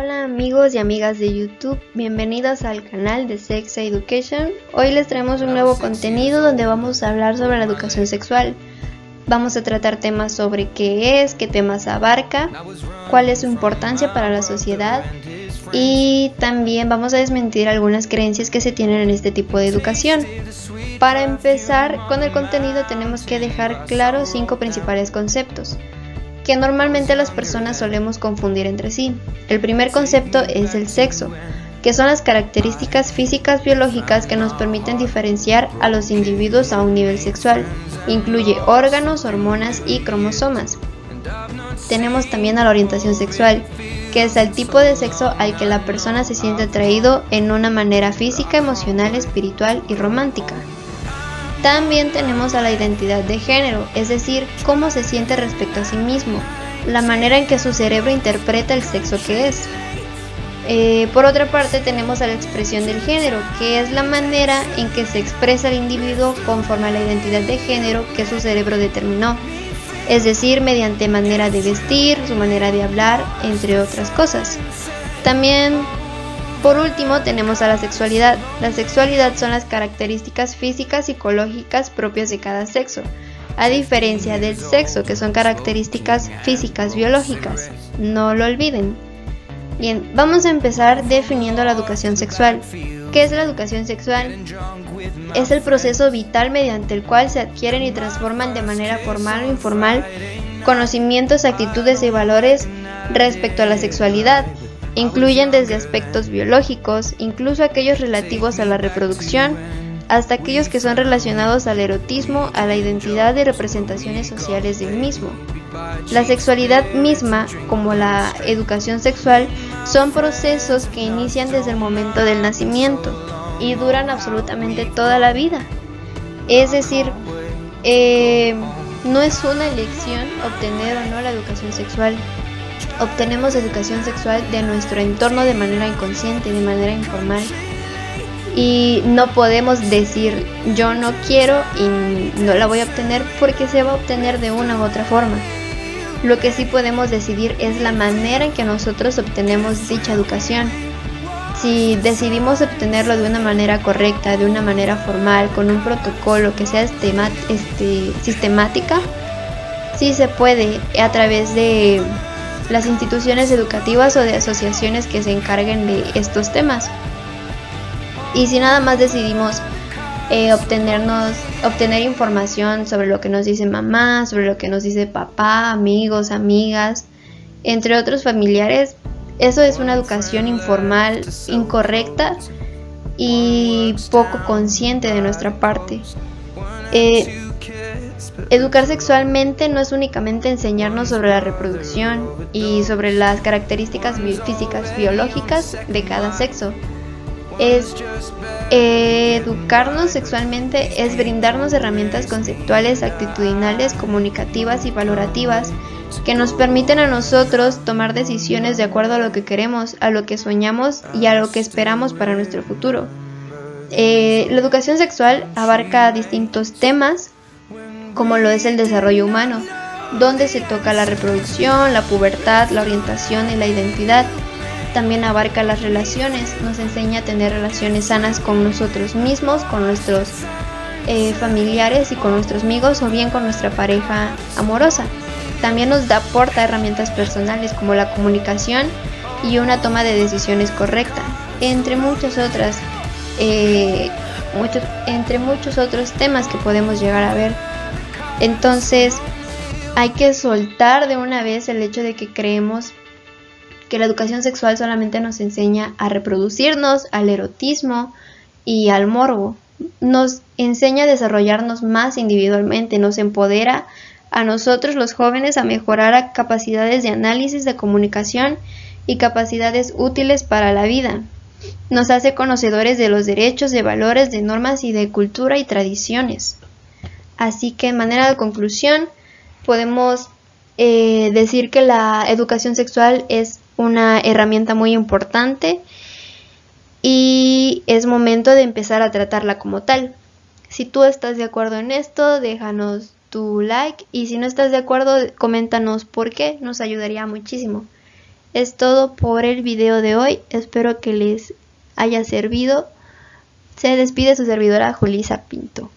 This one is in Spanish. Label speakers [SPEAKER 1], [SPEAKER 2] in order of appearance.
[SPEAKER 1] Hola amigos y amigas de YouTube, bienvenidos al canal de Sex Education. Hoy les traemos un nuevo contenido donde vamos a hablar sobre la educación sexual. Vamos a tratar temas sobre qué es, qué temas abarca, cuál es su importancia para la sociedad y también vamos a desmentir algunas creencias que se tienen en este tipo de educación. Para empezar con el contenido tenemos que dejar claros cinco principales conceptos que normalmente las personas solemos confundir entre sí. El primer concepto es el sexo, que son las características físicas biológicas que nos permiten diferenciar a los individuos a un nivel sexual. Incluye órganos, hormonas y cromosomas. Tenemos también a la orientación sexual, que es el tipo de sexo al que la persona se siente atraído en una manera física, emocional, espiritual y romántica. También tenemos a la identidad de género, es decir, cómo se siente respecto a sí mismo, la manera en que su cerebro interpreta el sexo que es. Eh, por otra parte tenemos a la expresión del género, que es la manera en que se expresa el individuo conforme a la identidad de género que su cerebro determinó, es decir, mediante manera de vestir, su manera de hablar, entre otras cosas. También por último tenemos a la sexualidad. La sexualidad son las características físicas psicológicas propias de cada sexo, a diferencia del sexo que son características físicas biológicas. No lo olviden. Bien, vamos a empezar definiendo la educación sexual. ¿Qué es la educación sexual? Es el proceso vital mediante el cual se adquieren y transforman de manera formal o informal conocimientos, actitudes y valores respecto a la sexualidad, Incluyen desde aspectos biológicos, incluso aquellos relativos a la reproducción, hasta aquellos que son relacionados al erotismo, a la identidad y representaciones sociales del mismo. La sexualidad misma, como la educación sexual, son procesos que inician desde el momento del nacimiento y duran absolutamente toda la vida. Es decir, eh, no es una elección obtener o no la educación sexual, obtenemos educación sexual de nuestro entorno de manera inconsciente, de manera informal. Y no podemos decir yo no quiero y no la voy a obtener porque se va a obtener de una u otra forma. Lo que sí podemos decidir es la manera en que nosotros obtenemos dicha educación. Si decidimos obtenerlo de una manera correcta, de una manera formal, con un protocolo que sea este, sistemática, sí se puede a través de las instituciones educativas o de asociaciones que se encarguen de estos temas. Y si nada más decidimos eh, obtenernos, obtener información sobre lo que nos dice mamá, sobre lo que nos dice papá, amigos, amigas, entre otros familiares, eso es una educación informal, incorrecta y poco consciente de nuestra parte. Eh, Educar sexualmente no es únicamente enseñarnos sobre la reproducción y sobre las características físicas biológicas de cada sexo. Es educarnos sexualmente es brindarnos herramientas conceptuales, actitudinales, comunicativas y valorativas que nos permiten a nosotros tomar decisiones de acuerdo a lo que queremos, a lo que soñamos y a lo que esperamos para nuestro futuro. Eh, la educación sexual abarca distintos temas como lo es el desarrollo humano, donde se toca la reproducción, la pubertad, la orientación y la identidad. También abarca las relaciones, nos enseña a tener relaciones sanas con nosotros mismos, con nuestros eh, familiares y con nuestros amigos o bien con nuestra pareja amorosa. También nos da aporta herramientas personales como la comunicación y una toma de decisiones correcta, entre muchas otras, eh, entre muchos otros temas que podemos llegar a ver. Entonces, hay que soltar de una vez el hecho de que creemos que la educación sexual solamente nos enseña a reproducirnos, al erotismo y al morbo. Nos enseña a desarrollarnos más individualmente, nos empodera a nosotros los jóvenes a mejorar capacidades de análisis, de comunicación y capacidades útiles para la vida. Nos hace conocedores de los derechos, de valores, de normas y de cultura y tradiciones. Así que en manera de conclusión podemos eh, decir que la educación sexual es una herramienta muy importante y es momento de empezar a tratarla como tal. Si tú estás de acuerdo en esto, déjanos tu like y si no estás de acuerdo, coméntanos por qué, nos ayudaría muchísimo. Es todo por el video de hoy. Espero que les haya servido. Se despide su servidora Julisa Pinto.